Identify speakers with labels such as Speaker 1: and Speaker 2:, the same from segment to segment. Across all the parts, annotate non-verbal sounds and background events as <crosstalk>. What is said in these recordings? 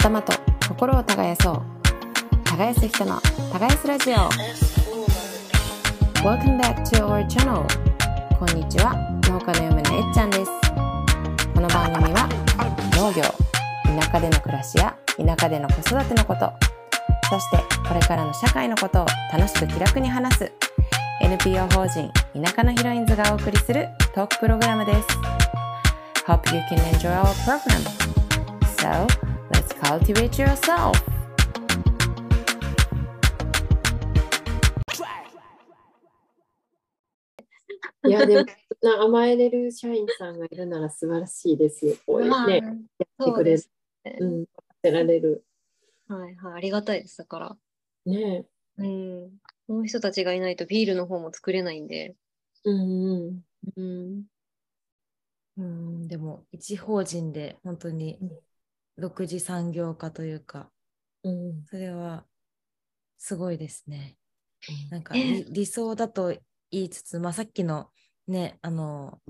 Speaker 1: 頭と心を耕そう。耕す人の耕すラジオ。Welcome back to our channel こんにちは。農家の嫁のえっちゃんです。この番組は農業田舎での暮らしや田舎での子育てのこと。そしてこれからの社会のことを楽しく気楽に話す NPO 法人田舎のヒロインズがお送りするトークプログラムです。Hope you can enjoy our program So let's cultivate yourself
Speaker 2: いや、でも、な甘えれる社員さんがいるなら素晴らしいですよ。こういう
Speaker 3: まあ
Speaker 2: ね、やってくれる。
Speaker 3: ね
Speaker 2: うん、やってられる。
Speaker 3: はいはい、ありがたいです。だから、
Speaker 2: ね
Speaker 3: うん、この人たちがいないとビールの方も作れないんで、
Speaker 2: うんうん。
Speaker 3: うん、
Speaker 4: うん、でも一法人で本当に
Speaker 2: うん
Speaker 4: 独自産業化というか、
Speaker 2: うん。
Speaker 4: それはすごいですね。なんか
Speaker 3: ね
Speaker 4: 理理想だと言いつつ、まあ、さっきのね、あの、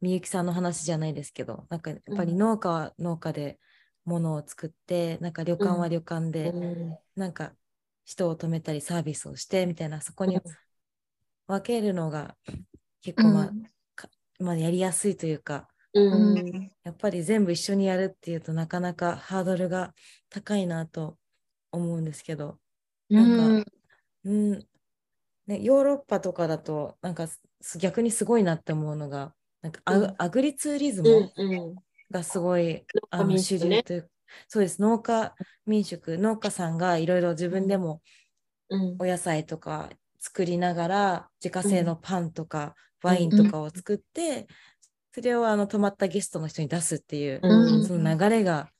Speaker 4: みゆきさんの話じゃないですけど、なんかやっぱり
Speaker 2: うん。
Speaker 4: 農家は農家で物を作って、なんか旅館は旅館で、
Speaker 2: うん。
Speaker 4: なんか人を止めたりサービスをしてみたいな、そこに分けるのが結構、まあかまあ、やりやすいというか、
Speaker 2: うん。
Speaker 3: うん。
Speaker 4: やっぱり全部一緒にやるっていうとなかなかハードルが高いなと思うんですけど、なんかうん。ね、ヨーロッパとかだとなんかす逆にすごいなって思うのがなんかア,、
Speaker 2: うん。
Speaker 4: アグリツーリズ
Speaker 2: う
Speaker 4: ムがすごい、あ
Speaker 2: 農家
Speaker 4: の
Speaker 2: 民宿ね。
Speaker 4: 主流というそうです。農家民宿農家さんがいろいろ自分でも
Speaker 2: うん。
Speaker 4: お野菜とか作りながら自家製のパンとかワイン
Speaker 3: うん
Speaker 4: とかを作って、それをあの泊まったゲストの人に出すっていう、
Speaker 2: うん。
Speaker 4: その流れが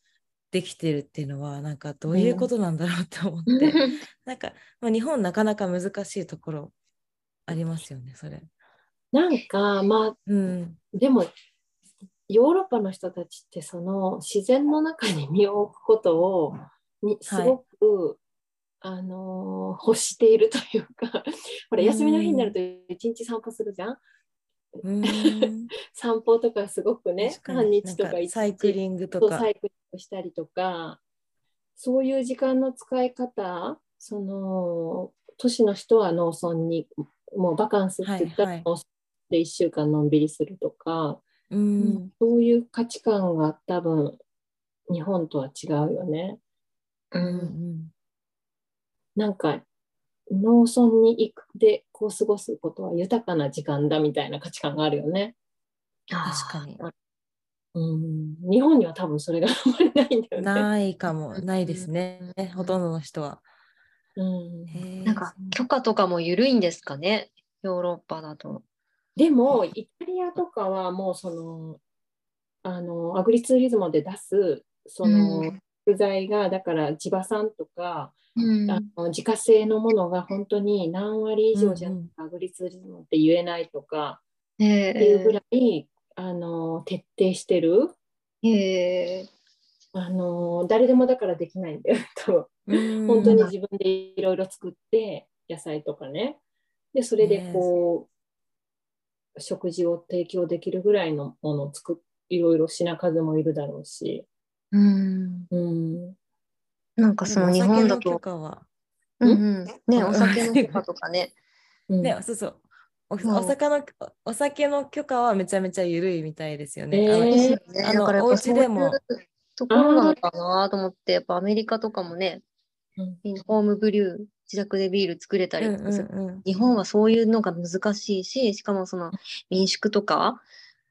Speaker 4: できてるっていうのはなんかどういうことなんだろうって思って、なんか、まあ、日本なかなか難しいところありますよねそれ。
Speaker 2: なんか、まあ、
Speaker 4: うん、
Speaker 2: でも、ヨーロッパの人たちって、その自然の中に身を置くことをにすごく、あのー欲しているというか、<laughs> ほら、
Speaker 4: うん
Speaker 2: 休みの日になると一日散歩するじゃん
Speaker 4: うん <laughs>
Speaker 2: 散歩とかすごくね、半日とか
Speaker 4: サイクリングとか。
Speaker 2: サイクリングしたりとか、そういう時間の使い方、その都市の人は農村に、もうバカンスって言った
Speaker 4: はいはい。
Speaker 2: ら農村で1週間のんびりするとか、
Speaker 4: うん。
Speaker 2: そういう価値観が多分日本とは違うよね。
Speaker 3: う
Speaker 4: うんん。
Speaker 2: なんか農村に行くでこう過ごすことは豊かな時間だみたいな価値観があるよね。
Speaker 4: 確かに。
Speaker 2: うん、日本には多分それがあんまりないんだよね。
Speaker 4: ないかも。ないですね、ほとんどの人は。
Speaker 2: うん、
Speaker 3: なんか許可とかも緩いんですかね、ヨーロッパだと。
Speaker 2: でもイタリアとかはもうそのあのアグリツーリズムで出すその
Speaker 3: うん
Speaker 2: 食材がだから地場産とか
Speaker 3: うん。
Speaker 2: あの自家製のものが本当に何割以上じゃ
Speaker 4: うんうん
Speaker 2: アグリツーリズムって言えないとか
Speaker 3: へ
Speaker 2: っていうぐ
Speaker 3: え
Speaker 2: らい、あの徹底してる。
Speaker 3: へえ。
Speaker 2: あの誰でもだからできないんだよ多分
Speaker 4: うん。
Speaker 2: 本当に自分でいろいろ作って野菜とかね。でそれでこう、食事を提供できるぐらいのものを作っいろいろ品数もいるだろうし、
Speaker 3: うん。
Speaker 2: うん、
Speaker 3: なんかその日本だ
Speaker 4: お酒の許
Speaker 3: と、
Speaker 4: 可は。
Speaker 3: うんうん、ね、
Speaker 4: うん。
Speaker 3: お酒の許可とかね。
Speaker 2: うん。
Speaker 4: ね、そうそう。おお酒のお酒の許可はめちゃめちゃ緩いみたいですよね。
Speaker 2: え。ー
Speaker 4: あの
Speaker 3: ですよね。
Speaker 4: あの
Speaker 3: だからやっ
Speaker 4: お家でも。
Speaker 3: ところなのかなと思って、やっぱアメリカとかもね、
Speaker 2: うん。
Speaker 3: ホームブリュー、自宅でビール作れたり
Speaker 4: うん
Speaker 3: とかする。
Speaker 4: うんうん
Speaker 3: 日本はそういうのが難しいし、しかもその民宿とか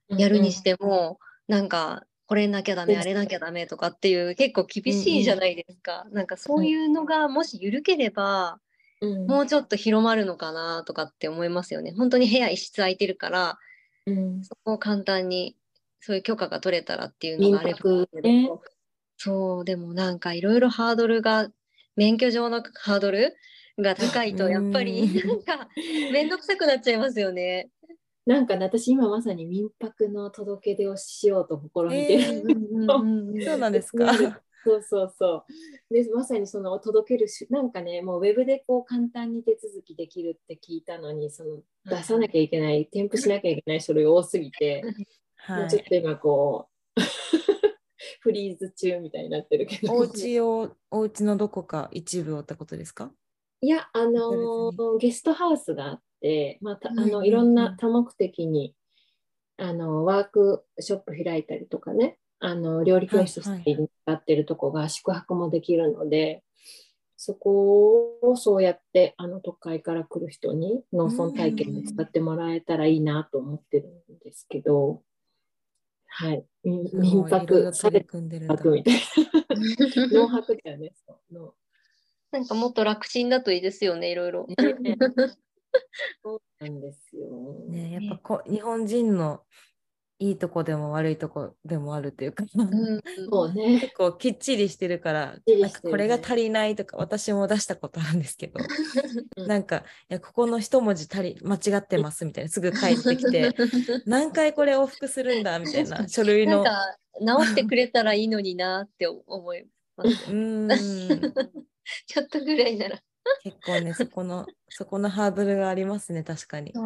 Speaker 3: やるにしても、なん。かこれなきゃダメ、
Speaker 2: うん。
Speaker 3: あれなきゃダメとかっていう結構厳しいじゃないですか。なんかそういうのがもし緩ければ、
Speaker 2: うん。
Speaker 3: もうちょっと広まるのかなとかって思いますよね。本当に部屋一室空いてるから、
Speaker 2: うん。
Speaker 3: そこを簡単にそういう許可が取れたらっていうの
Speaker 2: 民
Speaker 3: があれば。そう、でもなんかいろいろハードルが、免許上のハードルが高いと、やっぱり
Speaker 4: うん。
Speaker 3: なんかめんどくさくなっちゃいますよね。
Speaker 2: なんかね私今まさに民泊の届け出をしようと試みてる、
Speaker 4: えーそうなんですか。
Speaker 2: そうそうそう。で、まさにその届けるし、なんかね、もうウェブでこう簡単に手続きできるって聞いたのに、その出さなきゃいけない、添付しなきゃいけない書類多すぎて、
Speaker 4: は
Speaker 2: もうちょっ
Speaker 4: い。
Speaker 2: と今こう、フ <laughs> フリーズ中みたいになってるけど。
Speaker 4: お家を、お家のどこか一部をってことですか？
Speaker 2: いや、あのーゲストハウスがあって、まあ、たあのいろんな多目的にあのワークショップ開いたりとかね、あの料理教室
Speaker 4: はい
Speaker 2: に使ってるとこが宿泊もできるので、そこをそうやってあの都会から来る人に農村体験で使ってもらえたらいいなと思ってるんですけど、はい、民泊され
Speaker 4: 組んでるん
Speaker 2: みたいな、<laughs> 農泊だよね、
Speaker 3: なんかもっと楽ちんだといいですよね、いろいろ。
Speaker 2: ね <laughs> そうなんですよ。
Speaker 4: ね、やっぱこ日本人のいいとこでも悪いとこでもあるっていうか、
Speaker 3: うん
Speaker 2: そうね。<laughs>
Speaker 4: 結構きっちりしてるから、なんかこれが足りないとか私も出したことあるんですけど、
Speaker 2: うん
Speaker 4: なんかいやここの一文字足り間違ってますみたいなすぐ帰ってきて <laughs> 何回これ往復するんだみたいな書類の
Speaker 3: なんか直してくれたらいいのになって思います。
Speaker 4: うーん
Speaker 3: ちょっとぐらいなら。
Speaker 4: 結構ねそこの <laughs> そこのハードルがありますね確かに。
Speaker 3: そ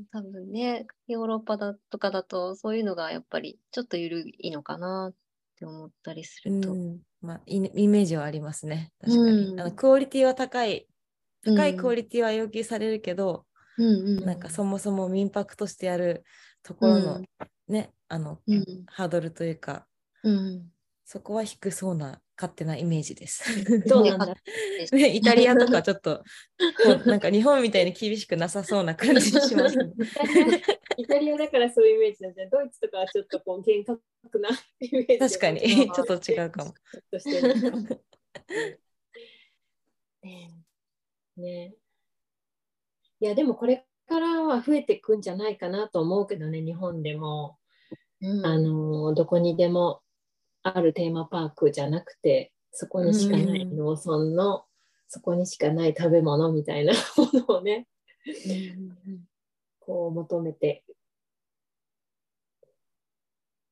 Speaker 3: う、多分ね、ヨーロッパだとかだとそういうのがやっぱりちょっと緩いのかなって思ったりす
Speaker 4: う
Speaker 3: ると。
Speaker 4: ん。まあ、イイメージはありますね確かに、
Speaker 3: うん。
Speaker 4: あのクオリティは高い高い
Speaker 3: うん
Speaker 4: クオリティは要求されるけど、
Speaker 3: うんうん、
Speaker 4: なんかそもそも民泊としてやるところの、
Speaker 3: うん
Speaker 4: ねあの
Speaker 3: うん。
Speaker 4: ハードルというか
Speaker 3: うん、
Speaker 4: そこは低そうな勝手なイメージです。
Speaker 2: そうなんだ。<laughs>
Speaker 4: ねイタリアとかちょっと <laughs> なんか日本みたいに厳しくなさそうな感じしますね。<laughs>
Speaker 2: イタリアだからそういうイメージなんじゃん。ドイツとかはちょっとこう厳格なイメージ。
Speaker 4: 確かにちょっと違うかも。
Speaker 2: ねえねえいやでもこれからは増えていくんじゃないかなと思うけどね日本でも、
Speaker 3: うん
Speaker 2: あのどこにでもあるテーマパークじゃなくてそこにしかない
Speaker 4: うん
Speaker 2: 農村の、そこにしかない食べ物みたいな <laughs> ものをねこう求めて。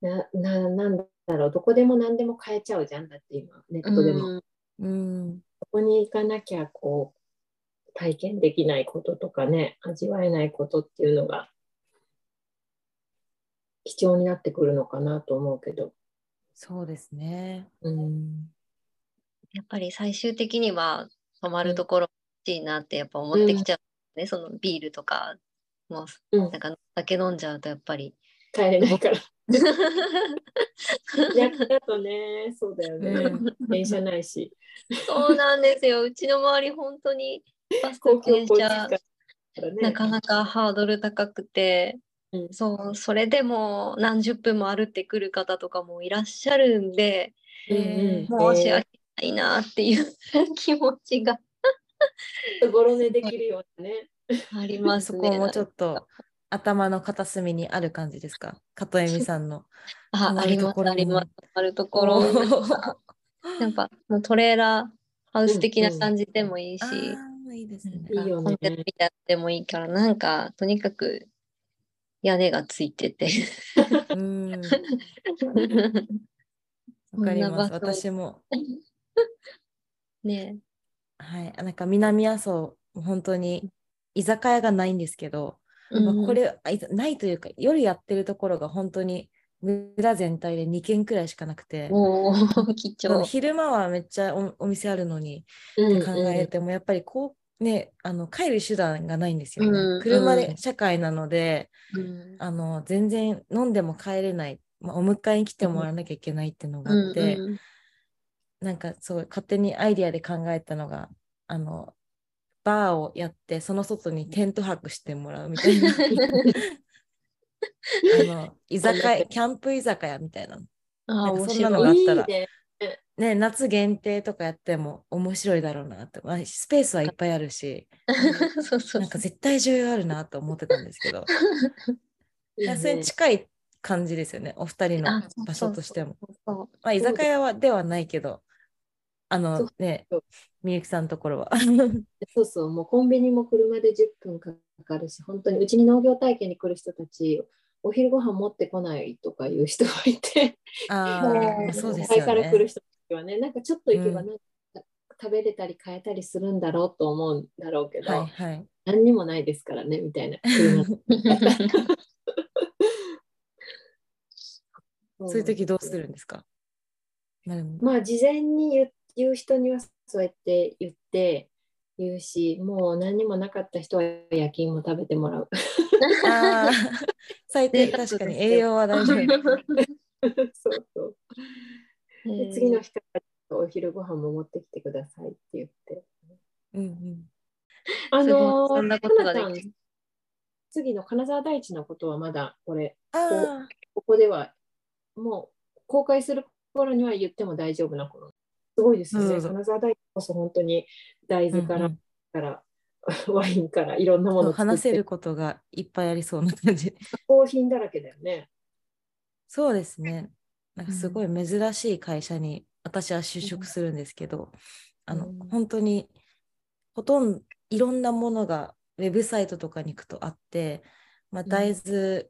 Speaker 2: なななんだろう。どこでも何でも買えちゃうじゃん。だって今ネットでも、
Speaker 3: うん。
Speaker 4: うん。
Speaker 2: そこに行かなきゃこう体験できないこととかね味わえないことっていうのが貴重になってくるのかなと思うけど、
Speaker 4: そうですね。
Speaker 2: うん、
Speaker 3: やっぱり最終的には泊まるところ欲しいなってやっぱ思ってきちゃうね、そのビールとかも。
Speaker 2: うん。
Speaker 3: なんか酒飲んじゃうとやっぱり。
Speaker 2: 帰れないから。<laughs> だとねそうだよね、
Speaker 4: うん。
Speaker 2: 電車ないし。
Speaker 3: そうなんですよ。うちの周り本当にバス
Speaker 2: 公
Speaker 3: と電
Speaker 2: 共交通機
Speaker 3: 車なかなかハードル高くて、
Speaker 2: うん。
Speaker 3: そうそれでも何十分も歩ってくる方とかもいらっしゃるんで、
Speaker 4: えー
Speaker 3: 申し訳ないなっていう気持ちが。
Speaker 2: ごろ寝できるようなね。
Speaker 3: ありますね。
Speaker 4: そこもちょっと頭の片隅にある感じですか？片恵美さんの。
Speaker 3: あありますあります。あるところ。やっぱもうトレーラーハウス的な感じでもいいし、
Speaker 4: あーいいですね。
Speaker 3: コンテナみたいでもいいから、なんかとにかく屋根がついてて。
Speaker 4: うん。<laughs> わかります。私も。
Speaker 3: ね
Speaker 4: はい。なんか南阿蘇、本当に居酒屋がないんですけど、
Speaker 3: え、
Speaker 4: まあ、
Speaker 3: うん
Speaker 4: これ、あいざないというか、夜やってるところが本当に村全体で2軒くらいしかなくて。<laughs> 昼間はめっちゃおお店あるのに
Speaker 2: うん
Speaker 4: って考えても、やっぱりこう、ね、あの帰る手段がないんですよね。
Speaker 3: うん
Speaker 4: 車で
Speaker 3: うん。
Speaker 4: 社会なので、
Speaker 3: うん。
Speaker 4: あの全然飲んでも帰れない、まあ、お迎えに来てもらわなきゃいけないっていうのがあって、
Speaker 3: うんうん。
Speaker 4: なんかそう勝手にアイディアで考えたのがあのバーをやってその外にテント泊してもらうみたいな。<laughs> あの居酒屋キャンプ居酒屋みたいな。そんなの。があったら
Speaker 2: いいね
Speaker 4: ね夏限定とかやっても面白いだろうなって、まあ、スペースはいっぱいあるし。<laughs> 絶対需要あるなと思ってたんですけど。それに近い感じですよね。お二人の場所としても。居酒屋はではないけど、あのねみゆきさんのところは。
Speaker 2: そうそう、もうコンビニも車で10分かかるし、本当にうちに農業体験に来る人たち、お昼ご飯持ってこないとかいう人がいて、
Speaker 4: あ
Speaker 3: そう
Speaker 4: あ、ま <laughs> あそうですよね。
Speaker 2: から来る人はね、なんかちょっと行けば
Speaker 4: うん
Speaker 2: なんか食べれたり買えたりするんだろうと思うんだろうけど、
Speaker 4: はいはい。
Speaker 2: 何にもないですからね、みたいな。<laughs> 車
Speaker 4: そういう時どうするんですか？
Speaker 2: まあ事前に言う人にはそうやって言って言うしもう何もなかった人は夜勤も食べてもらう。<laughs>
Speaker 4: 最低確かに栄養は大事。<laughs>
Speaker 2: そうそうで次の日からお昼ご飯も持ってきてくださいって言って。
Speaker 4: うんうん。
Speaker 2: あの
Speaker 3: そんなことが
Speaker 2: 次の金沢大地のことはまだこれここではもう公開する頃には言っても大丈夫な頃。すごいですよね。金沢大地こそ本当に大豆から,、
Speaker 4: うん <laughs>
Speaker 2: ワインからいろんなもの
Speaker 4: 話せることがいっぱいありそうな感じ。
Speaker 2: 加工品だらけだよね。
Speaker 4: そうですね。なんかすごい珍しい会社に私は就職するんですけど、あの
Speaker 2: うん
Speaker 4: 本当にほとんどいろんなものがウェブサイトとかに行くとあって、まあ、
Speaker 2: うん
Speaker 4: 大豆、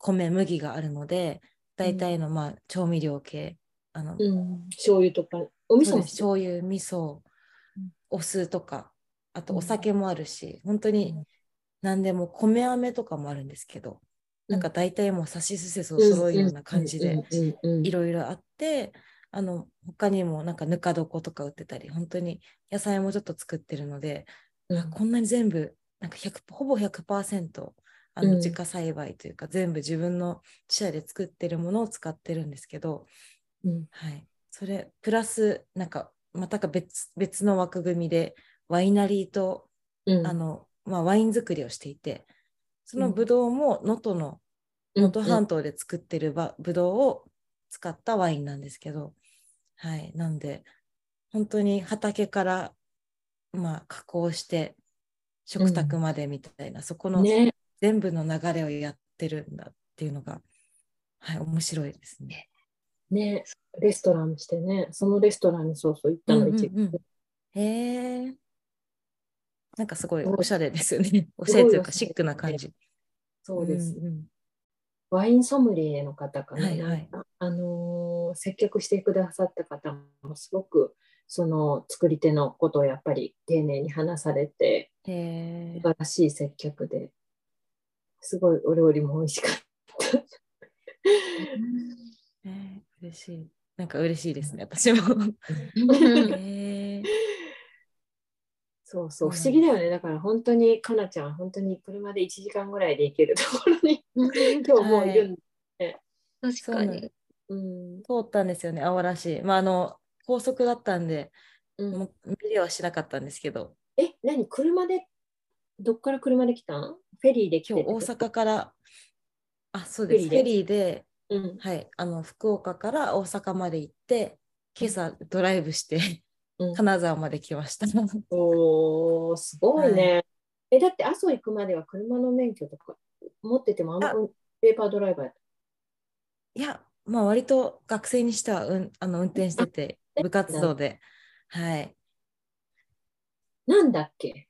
Speaker 4: 米、麦があるので、大体のまあ調味料系、あの
Speaker 2: うん、醤油とか、お味噌
Speaker 4: 醤油、味噌
Speaker 2: うん、
Speaker 4: お酢とか、あと
Speaker 2: うん。
Speaker 4: お酒もあるし、本当に
Speaker 2: うん。
Speaker 4: 何でも米飴とかもあるんですけど、なんか大体もうさしすせそ
Speaker 2: うん。
Speaker 4: 揃うような感じで、
Speaker 2: うん。うん。うん。
Speaker 4: いろいろあって、あの他にもなんかぬか床とか売ってたり、本当に野菜もちょっと作ってるので、
Speaker 2: うん。
Speaker 4: あこんなに全部、なんか100ほぼ100%あ
Speaker 2: うん。
Speaker 4: の自家栽培というか、全部自分の自社で作ってるものを使ってるんですけど、
Speaker 2: うん。
Speaker 4: はい、それプラスなんかまたか別別の枠組みでワイナリーと、
Speaker 2: うん。
Speaker 4: あのまあ、ワイン作りをしていてその
Speaker 2: うん。
Speaker 4: ブドウも能登の能登半島で作ってるばブドウを使ったワインなんですけど、はい、なんで本当に畑から、まあ、加工して食卓までみたいな、そこの
Speaker 2: ね、
Speaker 4: 全部の流れをやってるんだっていうのが、はい、面白いですね。
Speaker 2: ね、レストランしてね、そのレストランにそうそう行ったの一
Speaker 4: うんうん。へえ。なんかすごいおしゃれですよね。<laughs> おしゃれというかシックな感じ。
Speaker 2: そうです。
Speaker 4: んん
Speaker 2: ワインソムリエの方かな、
Speaker 4: はいはい
Speaker 2: あのー接客してくださった方もすごくその作り手のことをやっぱり丁寧に話されて素。晴らしい接客ですごいお料理も美味しかった。
Speaker 4: えー嬉しい。なんか嬉しいですね、私も。<laughs>
Speaker 2: そうそう、不思議だよね。だから本当に、かなちゃん、本当に車で1時間ぐらいで行けるところに <laughs> 今日もういるんで、
Speaker 3: 確かに。
Speaker 4: そうなん。通ったんですよね、青らしい。まあ、あの、高速だったんで、
Speaker 2: うん。
Speaker 4: もう見れはしなかったんですけど、
Speaker 2: え、何？車で、どっから車で来たん？フェリーで来て
Speaker 4: 今日大阪から、あ、そうです、フェ
Speaker 2: リ
Speaker 4: ーで、
Speaker 2: うん。
Speaker 4: はい、あの福岡から大阪まで行って、今朝ドライブして、
Speaker 2: うん
Speaker 4: 金沢まで来ました。
Speaker 2: おー、すごいね。え、だって阿蘇行くまでは車の免許とか持っててもあんま
Speaker 4: あ
Speaker 2: ペーパードライバー
Speaker 4: いや、まあ割と学生にしては、うん、あの運転してて、部活動で。はい。
Speaker 2: なんだっけ？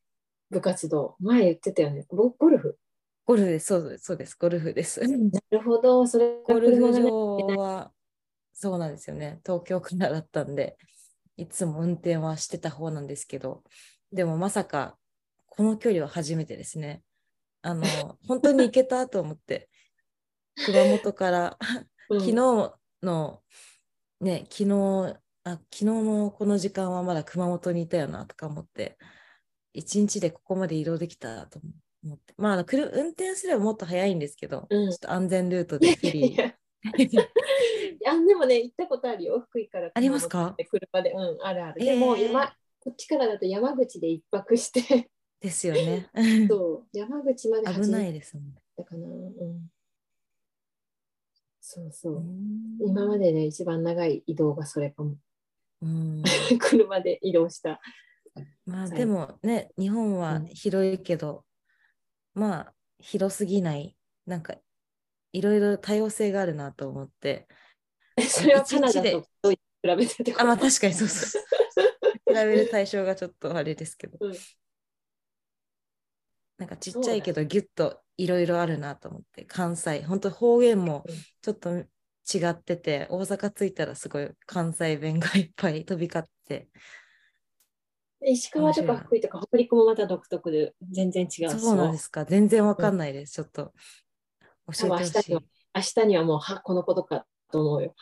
Speaker 2: 部活動。前言ってたよね。ゴゴルフ。
Speaker 4: ゴルフです、そうです、そうです、ゴルフです。<laughs>
Speaker 2: なるほど。それが
Speaker 4: ゴルフ場は、そうなんですよね。東京からだったんで、いつも運転はしてた方なんですけど、でもまさか、この距離は初めてですね。あの、<laughs> 本当に行けたと思って、熊本から、<laughs>
Speaker 2: うん
Speaker 4: 昨日の、ね、昨日、あ、昨日のこの時間はまだ熊本にいたよなとか思って、一日でここまで移動できたと思って、まああの、くる運転すればもっと早いんですけど、
Speaker 2: うん
Speaker 4: ちょっと安全ルートでフェリ
Speaker 2: いや <laughs> でもね、行ったことあるよ。福井から。
Speaker 4: ありますか？
Speaker 2: 車で。うん、あるある。
Speaker 4: えー
Speaker 2: でも、山、こっちからだと山口で一泊して、
Speaker 4: ですよね。<laughs>
Speaker 2: そう、山口まで
Speaker 4: 危な
Speaker 2: め
Speaker 4: いですもんね。
Speaker 2: たかな。うん。そうそうう。
Speaker 4: ん
Speaker 2: 今までで一番長い移動がそれかも。
Speaker 4: うん <laughs>
Speaker 2: 車で移動した。
Speaker 4: まあ
Speaker 2: はい
Speaker 4: でもね、日本は
Speaker 2: うん
Speaker 4: 広いけど、まあ広すぎない、なんかいろいろ多様性があるなと思って、
Speaker 2: それはカナダと比べてって
Speaker 4: あ、まあ確かにそうそう。比べる対象がちょっとあれですけど、
Speaker 2: うん。
Speaker 4: なんかちっちゃいけどギュッといろいろあるなと思って、関西、本当方言も
Speaker 2: うん。
Speaker 4: ちょっと違ってて、大阪着いたらすごい関西弁がいっぱい飛び交って、
Speaker 2: 石川とか福井とか北陸もまた独特で全然違うし。
Speaker 4: そうなんですか、全然わかんないです、ちょっと。教えてほしい。
Speaker 2: 明日には。明日にはもうはこのことかと思うよ。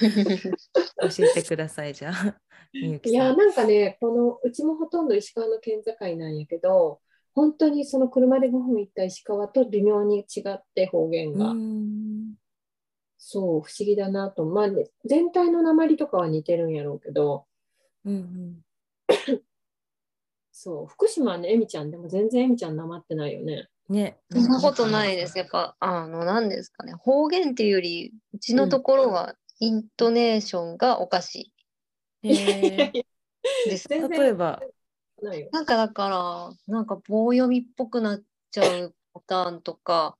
Speaker 4: 教えてくださいじゃあ。<laughs>
Speaker 2: いや。なんかねこのうちもほとんど石川の県境なんやけど本当にその車で5分行った石川と微妙に違って方言が、そう不思議だなと。まあ、ね、全体の鉛とかは似てるんやろうけど。
Speaker 4: うんうん <coughs>
Speaker 2: そう福島はねえみちゃんでも全然えみちゃんなまってないよね。
Speaker 4: ね。
Speaker 3: そんなことないです。やっぱ、あの、何ですかね。方言っていうより、うちのところは、イントネーションがおかし
Speaker 4: へー
Speaker 3: いです。
Speaker 4: 例えば、
Speaker 2: な
Speaker 3: んかだから、なんか棒読みっぽくなっちゃうパターンとか、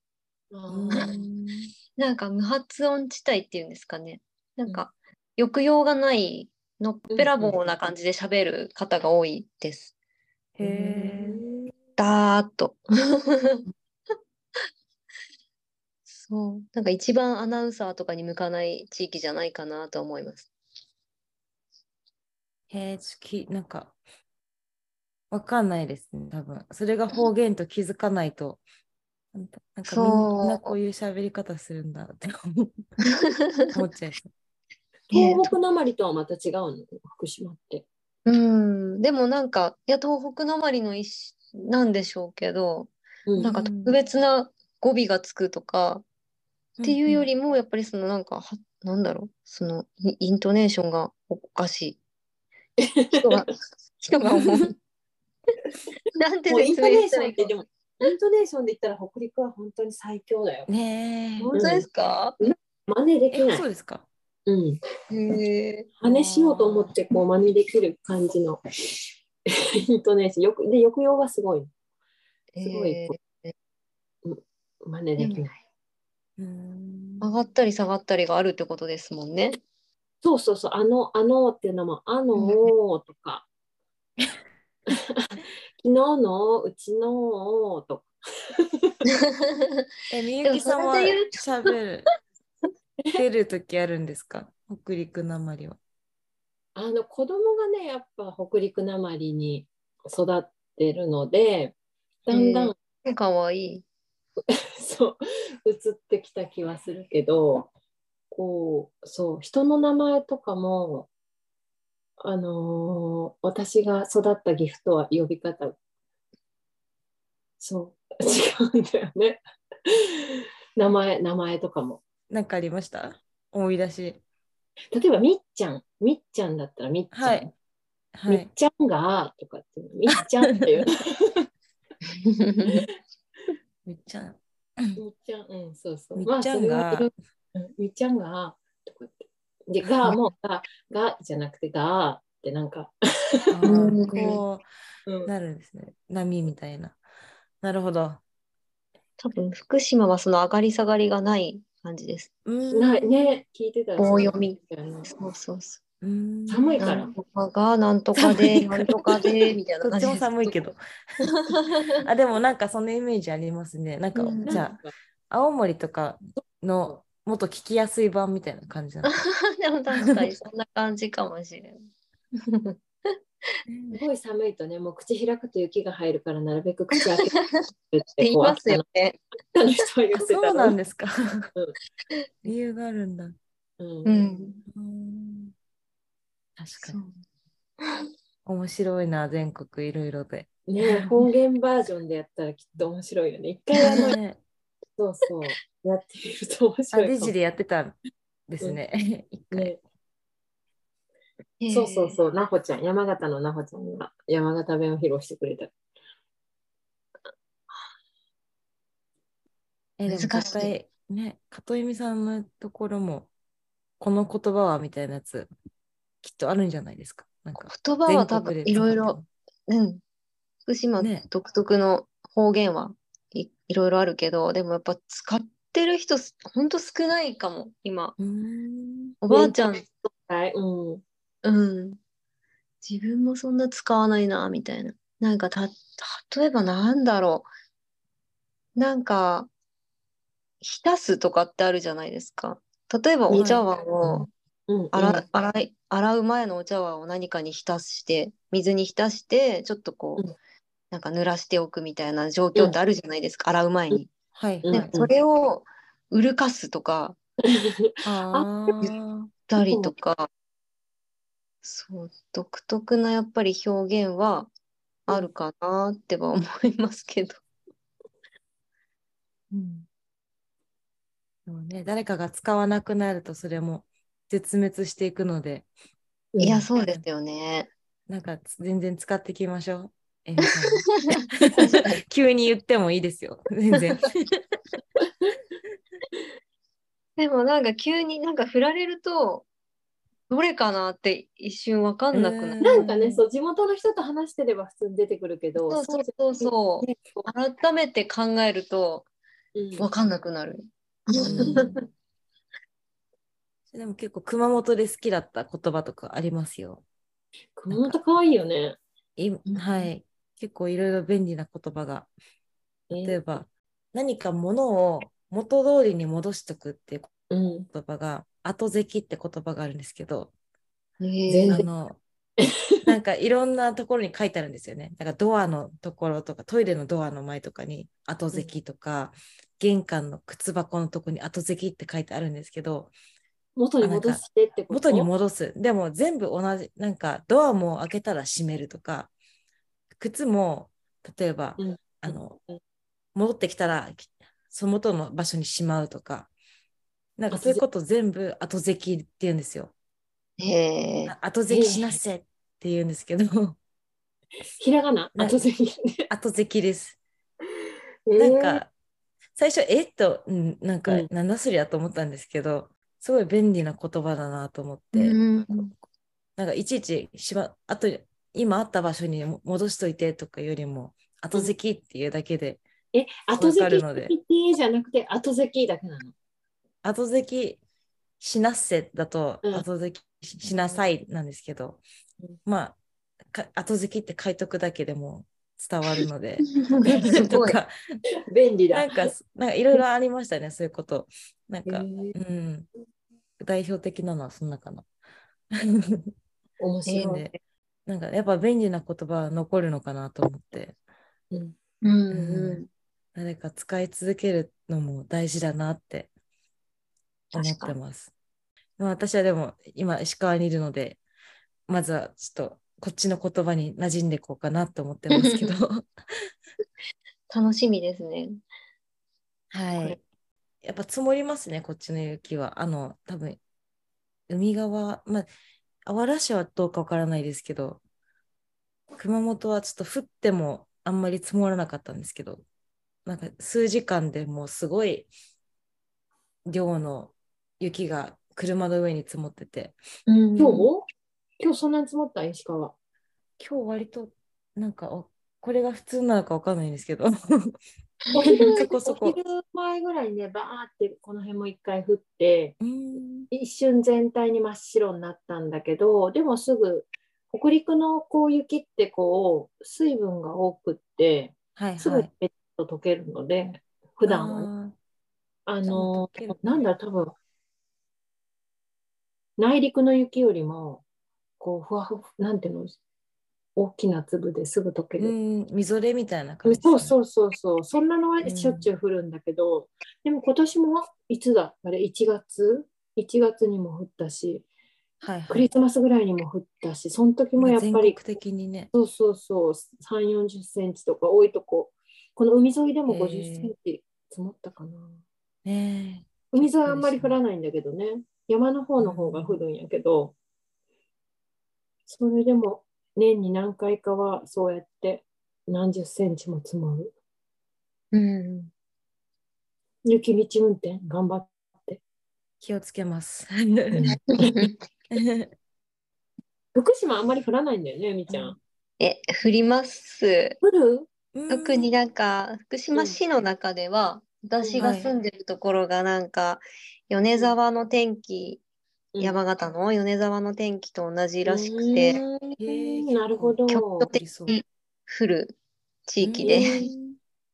Speaker 3: なんか無発音地帯っていうんですかね。なんか、抑揚がない、のっぺらぼうな感じで喋る方が多いです。
Speaker 4: へえ。
Speaker 3: だーっと。<laughs> そう。なんか一番アナウンサーとかに向かない地域じゃないかなと思います。
Speaker 4: へえ、ちょっときなんか、わかんないですね、多分。それが方言と気づかないと、なんかみんなこういう喋り方するんだって思 <laughs> っちゃいそう。
Speaker 2: 東北なまりとはまた違うの？福島って。
Speaker 3: うん。でもなんか、いや、東北なまりの一種なんでしょうけど、
Speaker 2: うん
Speaker 3: なんか特別な語尾がつくとか、っていうよりも、やっぱりそのなんか、はなんだろう、そのイイントネーションがおかしい。人が、<laughs> 人が思う。なんて
Speaker 2: もうイン
Speaker 3: 説
Speaker 2: トネー
Speaker 3: 明したらいいか
Speaker 2: ションってでもイントネーションで言ったら北陸は本当に最強だよ。
Speaker 4: ねえ。
Speaker 3: 本当ですか、
Speaker 2: 真似でき
Speaker 4: え、
Speaker 2: ない
Speaker 4: そう。ですか？
Speaker 2: うん。
Speaker 3: へえ。
Speaker 2: 真似しようと思ってこう真似できる感じの <laughs> イントネーション。よくで抑揚がすごい。すごいう真似できない。
Speaker 4: うーん
Speaker 3: 上がったり下がったりがあるってことですもんね。
Speaker 2: そうそうそう。あの、あのっていうのも、あのーとか。<laughs> 昨日のうちのとか。<laughs>
Speaker 4: え、みゆきさんは
Speaker 3: でもそれで言う
Speaker 4: 喋る、出るときあるんですか？<laughs> 北陸なまりは。
Speaker 2: あの子供がねやっぱ北陸なまりに育ってるのでだんだん、
Speaker 3: かわいい。<laughs>
Speaker 2: そう移ってきた気はするけどこうそう人の名前とかもあのー私が育った岐阜とは呼び方。そう <laughs> 違うんだよね。名前名前とかも
Speaker 4: なんかありました？思い出し。
Speaker 2: 例えばみっちゃんみっちゃんだったらみっちゃん、
Speaker 4: はい。はい。
Speaker 2: みっちゃんがとかっていうみっちゃんっていう
Speaker 4: みっちゃん。
Speaker 2: みっちゃん、うん、そうそう。
Speaker 4: みっちゃんが
Speaker 2: まあみっちゃんが、とかって。で、がもが、がじゃなくてがってなんか、
Speaker 4: こ
Speaker 2: うん
Speaker 4: うなるんですね。波みたいな。なるほど。
Speaker 3: 多分福島はその上がり下がりがない感じです。
Speaker 4: うーん
Speaker 2: ないね、聞いてたら
Speaker 3: 棒読み
Speaker 2: そう
Speaker 3: そうそうそ。
Speaker 4: うーん
Speaker 2: 寒いうから
Speaker 3: なんとかがなんとか
Speaker 4: 寒
Speaker 3: でなんとかでみたいな感じです。
Speaker 4: 寒いけど。<laughs> あ、でもなんかそのイメージありますね。なんか、
Speaker 3: うん
Speaker 4: じゃあ、青森とかのもっと聞きやすい版みたいな感じなの？<laughs>
Speaker 3: でも確かにそんな感じかもしれない。
Speaker 2: すごい寒いとね、もう口開くと雪が入るから、なるべく口開けて
Speaker 3: って <laughs> 言いますよね。
Speaker 4: そうなん
Speaker 2: で
Speaker 4: ですか
Speaker 2: うん。
Speaker 4: 理由があるんだ。
Speaker 2: す。
Speaker 3: う
Speaker 2: うん
Speaker 4: 確か
Speaker 3: そ
Speaker 4: に
Speaker 3: う。
Speaker 4: 面白いな、全国いろいろで。
Speaker 2: ね方言バージョンでやったらきっと面白いよね。一回あの、
Speaker 4: ね
Speaker 2: そうそう、やってみると面
Speaker 4: あ、
Speaker 2: 白いかも
Speaker 4: デジでやってたんですね。<laughs> 一回。
Speaker 2: ね。そうそうそう、なほちゃん、山形のなほちゃんが山形弁を披露してくれた。
Speaker 4: え、でも
Speaker 3: 難しい
Speaker 4: ね、里由美さんのところも、この言葉はみたいなやつ、きっとあるんじゃないですか？なんか、
Speaker 3: 言葉は多分いろいろ、うん。福島
Speaker 4: ね
Speaker 3: 独特の方言はい、いろいろあるけど、でもやっぱ使ってる人す、ほんと少ないかも、今。
Speaker 4: うーん。
Speaker 3: おばあちゃん、
Speaker 2: はい、うん。
Speaker 3: うん。自分もそんな使わないな、みたいな。なんかた、例えばなんだろう。なんか、浸すとかってあるじゃないですか。例えばお茶碗を、
Speaker 2: うん、
Speaker 3: 洗洗い洗う前のお茶碗を何かに浸して水に浸してちょっとこう、
Speaker 2: うん
Speaker 3: なんか濡らしておくみたいな状況ってあるじゃないですか、洗う前に。
Speaker 4: はい、
Speaker 3: それをうるかすとか <laughs>
Speaker 4: あー
Speaker 3: たりとか、そう、独特なやっぱり表現はあるかなっては思いますけど。
Speaker 4: うんでもね、誰かが使わなくなるとそれも絶滅していくので、
Speaker 3: いや、そうですよね。
Speaker 4: なんかつ全然使っていきましょう。<laughs> 急に言ってもいいですよ。全然。<laughs>
Speaker 3: でもなんか急になんか振られると、どれかなって一瞬わかんなくなる。
Speaker 4: うん
Speaker 2: なんかね、そう、地元の人と話してれば普通に出てくるけど、
Speaker 3: そうそうそうそう
Speaker 2: ね
Speaker 3: 改めて考えると
Speaker 2: うん
Speaker 3: わかんなくなる。
Speaker 4: うん <laughs> でも結構熊本で好きだった言葉とかありますよ。
Speaker 2: 熊本可愛いよね。
Speaker 4: いはい。結構いろいろ便利な言葉が。例えば、何か物を元通りに戻しとくっていう
Speaker 2: うん。
Speaker 4: 言葉が、後席って言葉があるんですけど、あの、<laughs> なんかいろんなところに書いてあるんですよね。だからドアのところとか、トイレのドアの前とかに後席とか、玄関の靴箱のとこに後席って書いてあるんですけど、
Speaker 2: 元に戻してってこと？
Speaker 4: 元に戻す。でも全部同じ、なんかドアも開けたら閉めるとか、靴も例えば、
Speaker 2: うん
Speaker 4: あの
Speaker 2: うん
Speaker 4: 戻ってきたらその元の場所にしまうとか、なんかそういうこと全部後席って言うんですよ。
Speaker 3: へ
Speaker 4: 後席しなっせって言うんですけど、
Speaker 2: ひらがな、
Speaker 4: な
Speaker 2: 後席。
Speaker 4: 後席です。<laughs>
Speaker 2: え。ー
Speaker 4: なんか、最初、え？っと、うんなんか、
Speaker 2: うん。
Speaker 4: なんだそりゃと思ったんですけど、すごい便利な言葉だなと思って、
Speaker 3: うん。
Speaker 4: なんかいちいちしま、あと、今あった場所にも戻しといてとかよりも、後席っていうだけで、
Speaker 2: え、後
Speaker 4: わか
Speaker 2: 席じゃなくて後席だけなの？
Speaker 4: 後席しなっせだと、
Speaker 2: うん
Speaker 4: 後席ししなさいなんですけど、
Speaker 2: うん
Speaker 4: まあ、か後席って書いとくだけでも伝わるので。<laughs> とか、
Speaker 2: 便利だ。
Speaker 4: なんか、なんかいろいろありましたね、そういうこと。なんか、
Speaker 2: えー
Speaker 4: うん。代表的なのはそんなかな。
Speaker 2: 面白い。
Speaker 4: でなんかやっぱ便利な言葉は残るのかなと思って、
Speaker 2: うん
Speaker 3: うん
Speaker 4: う
Speaker 3: うん
Speaker 4: 誰か使い続けるのも大事だなって思ってます。まあ、私はでも今石川にいるので、まずはちょっとこっちの言葉に馴染んでいこうかなと思ってますけど、<laughs>
Speaker 3: 楽しみですね。
Speaker 4: はい。やっぱ積もりますね、こっちの雪は。あの、多分海側、まあ、あわら市はどうかわからないですけど、熊本はちょっと降ってもあんまり積もらなかったんですけど、なんか数時間でもうすごい量の雪が車の上に積もってて、
Speaker 3: 今
Speaker 2: 今日？今日そんなに積もった？石川。
Speaker 4: 今日割となんか、おこれが普通なのかわかんないんですけど、
Speaker 2: お昼
Speaker 4: そこそこ。
Speaker 2: 前ぐらいにね、バーってこの辺も一回降って、
Speaker 4: うーん。
Speaker 2: 一瞬全体に真っ白になったんだけど、でもすぐ、北陸のこう雪ってこう、水分が多くって、
Speaker 4: はい
Speaker 2: すぐ
Speaker 4: はい。
Speaker 2: ペッと溶けるので、普段はね、
Speaker 4: あ
Speaker 2: あのなんだ、多分内陸の雪よりも、こう、ふわふわ、なんていうの、大きな粒ですぐ溶け
Speaker 4: ーう
Speaker 2: る。
Speaker 4: ん、みぞれみたいな感じ。ね、
Speaker 2: そうそうそうそう、そんなのは
Speaker 4: うん
Speaker 2: しょっちゅう降るんだけど、でも今年もいつだあれ、1月 ?1 月にも降ったし、
Speaker 4: はいはい。
Speaker 2: クリスマスぐらいにも降ったし、その時もやっぱり
Speaker 4: 的にね。
Speaker 2: そうそうそう、3、40センチとか多いとこ、この海沿いでも
Speaker 4: へー。
Speaker 2: 50センチ積もったかな。
Speaker 4: ね
Speaker 2: 海沿いはあんまり降らないんだけどね、山の方の方が降るんやけど、それでも年に何回かはそうやって何十センチも積もる。
Speaker 3: うん。
Speaker 2: 雪道運転頑張って。
Speaker 4: 気をつけます。
Speaker 2: 福島あんまり降らないんだよね、みちゃん。
Speaker 3: え、降ります。
Speaker 2: 降る？
Speaker 3: 特になんか福島市の中では、私が住んでるところがなんか米沢の天気、山形の米沢の天気と同じらしくて、
Speaker 2: なるほど。
Speaker 3: 局地的に降る地域で、
Speaker 4: うん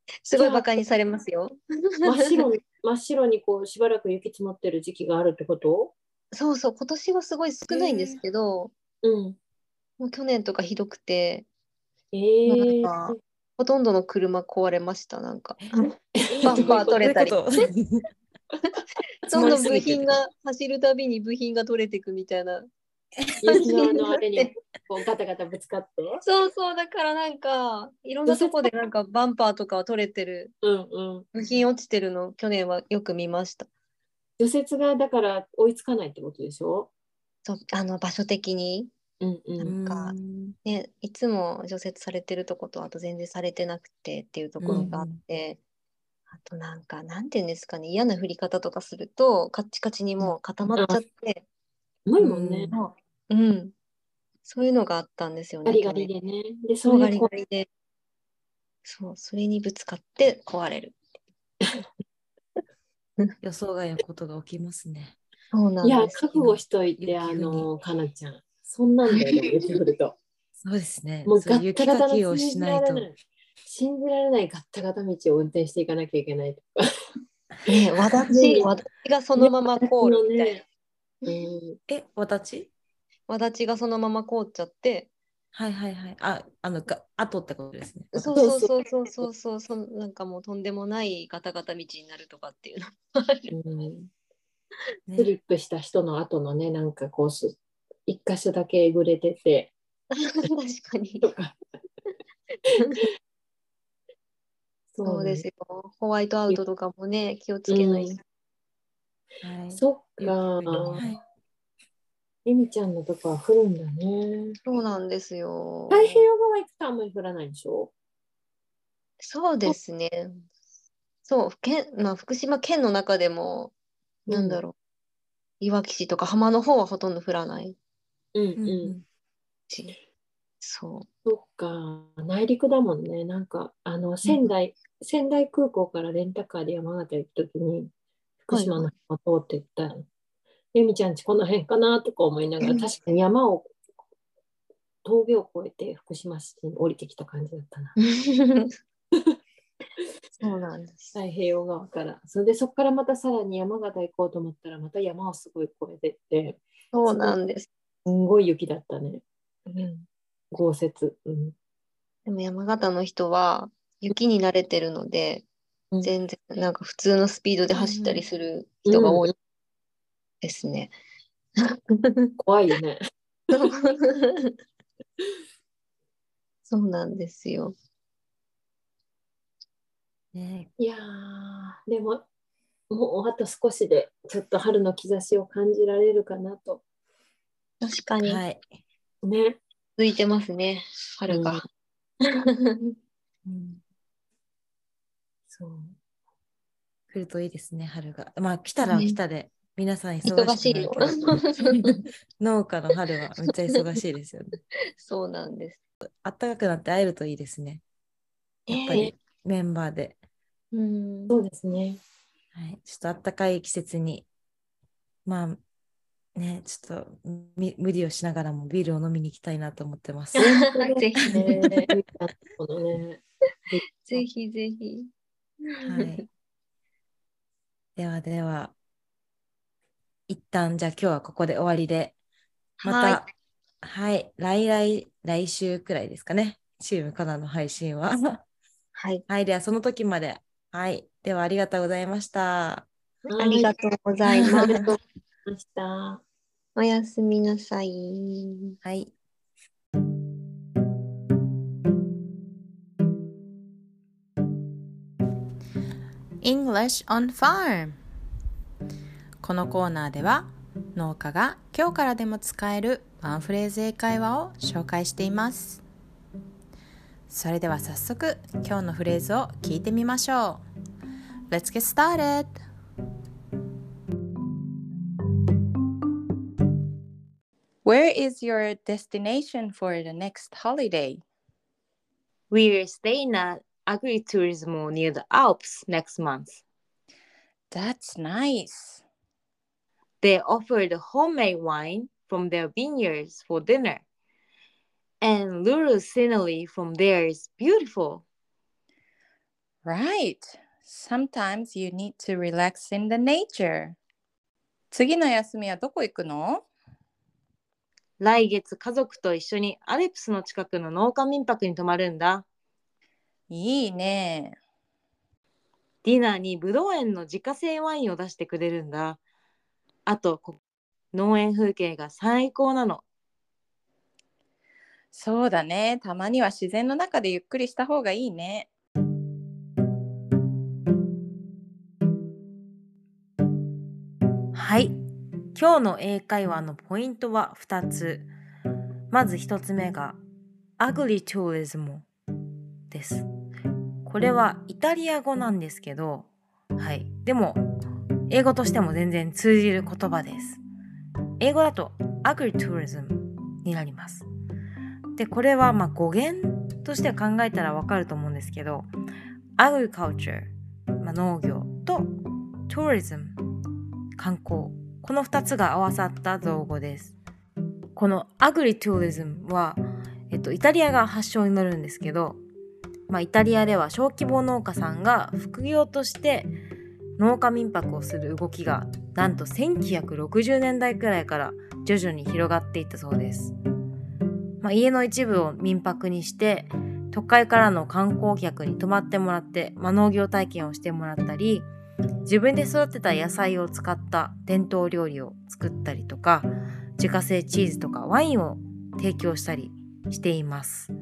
Speaker 4: <laughs>
Speaker 3: すごいバカにされますよ。
Speaker 2: 真っ白に真っ白にこうしばらく雪積もってる時期があるってこと？
Speaker 3: そうそう、今年はすごい少ないんですけど、
Speaker 2: うん。
Speaker 3: もう去年とかひどくて、
Speaker 2: えー、
Speaker 3: なんかほとんどの車壊れました、なんか。
Speaker 2: え？<laughs>
Speaker 3: バンパー取れたり
Speaker 4: どういうこと
Speaker 3: どんどん部品が走るたびに部品が取れていくみたいな。
Speaker 2: 雪のあのあれに <laughs> こうガタガタぶつかって。
Speaker 3: そうそう、だからなんか、いろんなとこでなんかバンパーとかは取れてる、
Speaker 2: うんうん。
Speaker 3: 部品落ちてるの、去年はよく見ました。
Speaker 2: 除雪がだから追いつかないってことでしょ？
Speaker 3: そうあの場所的に、
Speaker 2: うんうん。
Speaker 3: か
Speaker 4: うん
Speaker 3: ね、いつも除雪されてるとことあと全然されてなくてっていうところがあって、あとなんかなんていうんですかね嫌な降り方とかするとカッチカチにもう固まっちゃって、
Speaker 2: 無理もんね。
Speaker 3: うん、そういうのがあったんですよね。
Speaker 2: ガリガリでね。で、
Speaker 3: そうガリガリで。そう、それにぶつかって壊れる。<laughs>
Speaker 4: 予想外のことが起きますね。
Speaker 3: そうな
Speaker 2: ういや、
Speaker 3: んですよ。
Speaker 2: 覚悟しといて、
Speaker 4: 雪
Speaker 2: あ
Speaker 4: 国
Speaker 2: の、かなちゃん。そんなんだよね。<laughs>
Speaker 4: そうですね。
Speaker 2: もうガタガタ
Speaker 4: きをしないと。
Speaker 2: 信じられないガッタガタ道を運転していかなきゃいけないとか。
Speaker 3: ね、わだち、わだちがそのまま凍るみたいな。
Speaker 2: うん、
Speaker 4: え、私？
Speaker 3: わだちがそのまま凍っちゃって、
Speaker 4: はいはいはい。あ、あの、が後ってことですね。
Speaker 3: そうそうそうそうそうそうそうなんかもうとんでもないガタガタ道になるとかっていうのもある。
Speaker 2: うん
Speaker 4: ね
Speaker 2: スリップした人の後のね、なんかこうす、一箇所だけえぐれてて、<laughs>
Speaker 3: 確かに。そうですよ。ホワイトアウトとかもね、気をつけないと。
Speaker 4: はい。
Speaker 2: そっか。
Speaker 4: はい
Speaker 2: エミちゃんのとこは降るんだね。
Speaker 3: そうなんですよ。
Speaker 2: 太平洋側行くとあんまり降らないでしょ？
Speaker 3: そうですね。そう、県まあ、福島県の中でも、なんだろう、いわき市とか浜の方はほとんど降らない
Speaker 2: うん
Speaker 4: うん
Speaker 2: うん。
Speaker 3: し、そ
Speaker 2: そっか。内陸だもんね。なんか、あの、仙台、仙台空港からレンタカーで山形行くときに、福島の方通って行ったら、エミちゃんちこの辺かなとか思いながら、
Speaker 3: うん
Speaker 2: 確かに山を、峠を越えて福島市に降りてきた感じだったな。
Speaker 3: う。<laughs> そうなんです。
Speaker 2: 太平洋側から。それでそこからまたさらに山形行こうと思ったら、また山をすごい越えてって、
Speaker 3: そうなんです。
Speaker 2: すんごい雪だったね。
Speaker 3: うん
Speaker 2: 豪雪。うん。
Speaker 3: でも山形の人は雪に慣れてるので、
Speaker 2: うん
Speaker 3: 全然なんか普通のスピードで走ったりする人が多いですね。
Speaker 2: 怖いよね。<laughs>
Speaker 3: そうなんですよ。
Speaker 4: ね
Speaker 2: いやー、でも、もうあと少しで、ちょっと春の兆しを感じられるかなと。
Speaker 3: 確かに
Speaker 4: はい。
Speaker 2: ね。
Speaker 3: 続いてますね、春が。
Speaker 4: うん
Speaker 2: そう。
Speaker 4: 来るといいですね、春が。まあ、来たら来たで、皆さん忙
Speaker 3: 忙しいよ。<laughs>
Speaker 4: 農家の春はめっちゃ忙しいですよね。<laughs>
Speaker 3: そうなんです。
Speaker 4: あったかくなって会えるといいですね。やっぱりメンバーで。
Speaker 3: うん
Speaker 2: そうですね。
Speaker 4: はい、ちょっとあったかい季節に、まあ、ね、ちょっとみ無理をしながらもビールを飲みに行きたいなと思ってます。<laughs>
Speaker 3: ぜひ、
Speaker 2: ね。
Speaker 3: ぜひぜひ。
Speaker 4: はい。ではでは、一旦じゃあ今日はここで終わりで、また、はい、来来、来週くらいですかね、チームカナの配信は。
Speaker 3: はい。
Speaker 4: はい、ではその時まで。はい、ではありがとうございました。
Speaker 3: ありがとうござい。
Speaker 2: ました。
Speaker 3: おやすみなさい。
Speaker 4: はい。
Speaker 1: English on Farm このコーナーでは農家が今日からでも使えるワンフレーズ英会話を紹介していますそれでは早速今日のフレーズを聞いてみましょう Let's get started! Where is your destination for the next holiday?
Speaker 5: We're staying at Agriturismo near the Alps next month.
Speaker 1: That's nice.
Speaker 5: They offer the homemade wine from their vineyards for dinner. And Luru scenery from there is beautiful.
Speaker 1: Right. Sometimes you need to relax in the nature. 次の休みはどこ行くの
Speaker 5: 来月家族と一緒にアルプスの近くの農家民泊に泊まるんだ。
Speaker 1: いいね。
Speaker 5: ディナーにブドウ園の自家製ワインを出してくれるんだ。あと、こ農園風景が最高なの。
Speaker 1: そうだね。たまには自然の中でゆっくりした方がいいね。
Speaker 4: はい。今日の英会話のポイントは2つ。まず1つ目が Ugly Tourism です。これはイタリア語なんですけど、はい。でも、英語としても全然通じる言葉です。英語だと Ugly Tourism になります。で、これはまあ語源として考えたらわかると思うんですけど、Agriculture、まあ、農業と Tourism、観光。この2つが合わさった造語です。この Agritourism は、えっと、イタリアが発祥になるんですけど、まあ、イタリアでは小規模農家さんが副業として農家民泊をする動きがなんと1960年代くらいから徐々に広がっていったそうです。まあ、家の一部を民泊にして都会からの観光客に泊まってもらって、まあ、農業体験をしてもらったり自分で育てた野菜を使った伝統料理を作ったりとか自家製チーズとかワインを提供したりしています。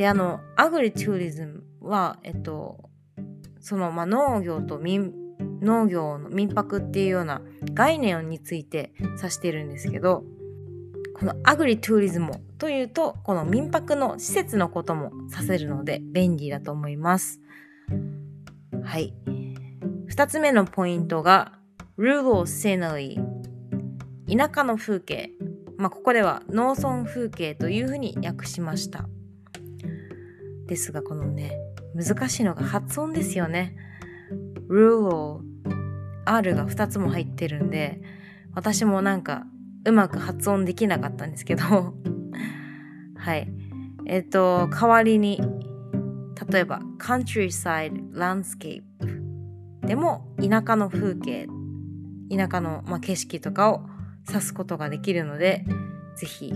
Speaker 4: であのアグリチューリズムはえっとその、まあ、農業と民農業の民泊っていうような概念について指してるんですけどこのアグリトゥーリズムというとこの民泊の施設のことも指せるので便利だと思います。はい。二つ目のポイントが rural scenery 田舎の風景。まあ、ここでは農村風景というふうに訳しました。ですがこのね、難しいのが発音ですよね。rural R が2つも入ってるんで、私もなんかうまく発音できなかったんですけど、<laughs> はい。えっと、代わりに、例えば countryside landscape でも田舎の風景、田舎の、まあ、景色とかを指すことができるので、ぜひ、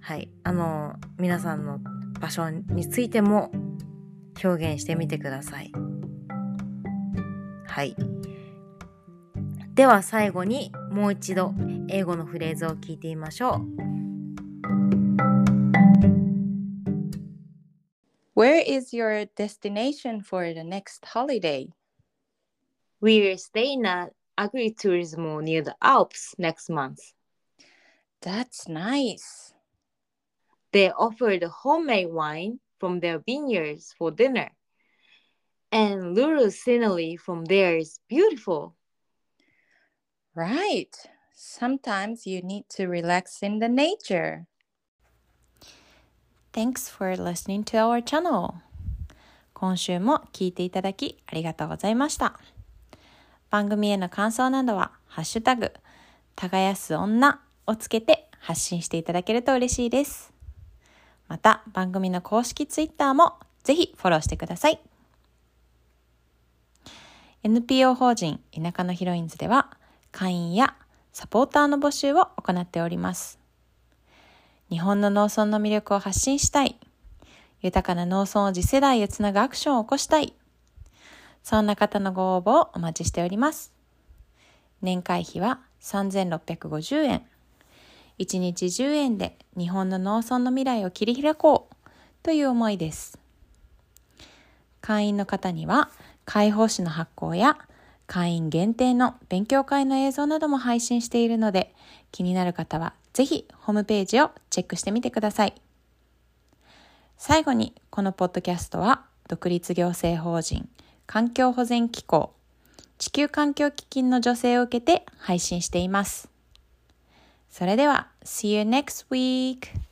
Speaker 4: はい、あの、皆さんの場所についても表現してみてください。はい。では最後にもう一度英語のフレーズを聞いてみましょう。
Speaker 1: Where is your destination for the next holiday?
Speaker 5: We're staying at Agriturismo near the Alps next month.
Speaker 1: That's nice.
Speaker 5: They offered homemade wine from their vineyards for dinner. And Luru scenery from there is beautiful.
Speaker 1: Right. Sometimes you need to relax in the nature. Thanks for listening to our channel. 今週も聞いていただきありがとうございました。番組への感想などは、ハッシュタグ、耕す女をつけて発信していただけると嬉しいです。また、番組の公式ツイッターもぜひフォローしてください。NPO 法人田舎のヒロインズでは、会員やサポーターの募集を行っております。日本の農村の魅力を発信したい。豊かな農村を次世代へつなぐアクションを起こしたい。そんな方のご応募をお待ちしております。年会費は3650円。1日10円で日本の農村の未来を切り開こうという思いです。会員の方には解放誌の発行や会員限定の勉強会の映像なども配信しているので気になる方はぜひホームページをチェックしてみてください。最後にこのポッドキャストは独立行政法人環境保全機構地球環境基金の助成を受けて配信しています。それでは、See you next week!